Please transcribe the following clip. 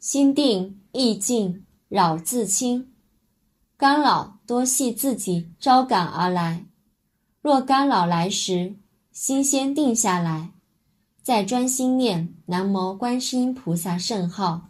心定意静，扰自清。干扰多系自己招感而来。若干扰来时，心先定下来，再专心念南无观世音菩萨圣号。